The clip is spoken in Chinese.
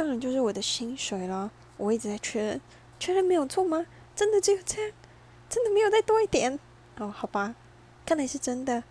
当然就是我的薪水了我一直在确认确认没有错吗？真的只有这样？真的没有再多一点？哦好吧看来是真的。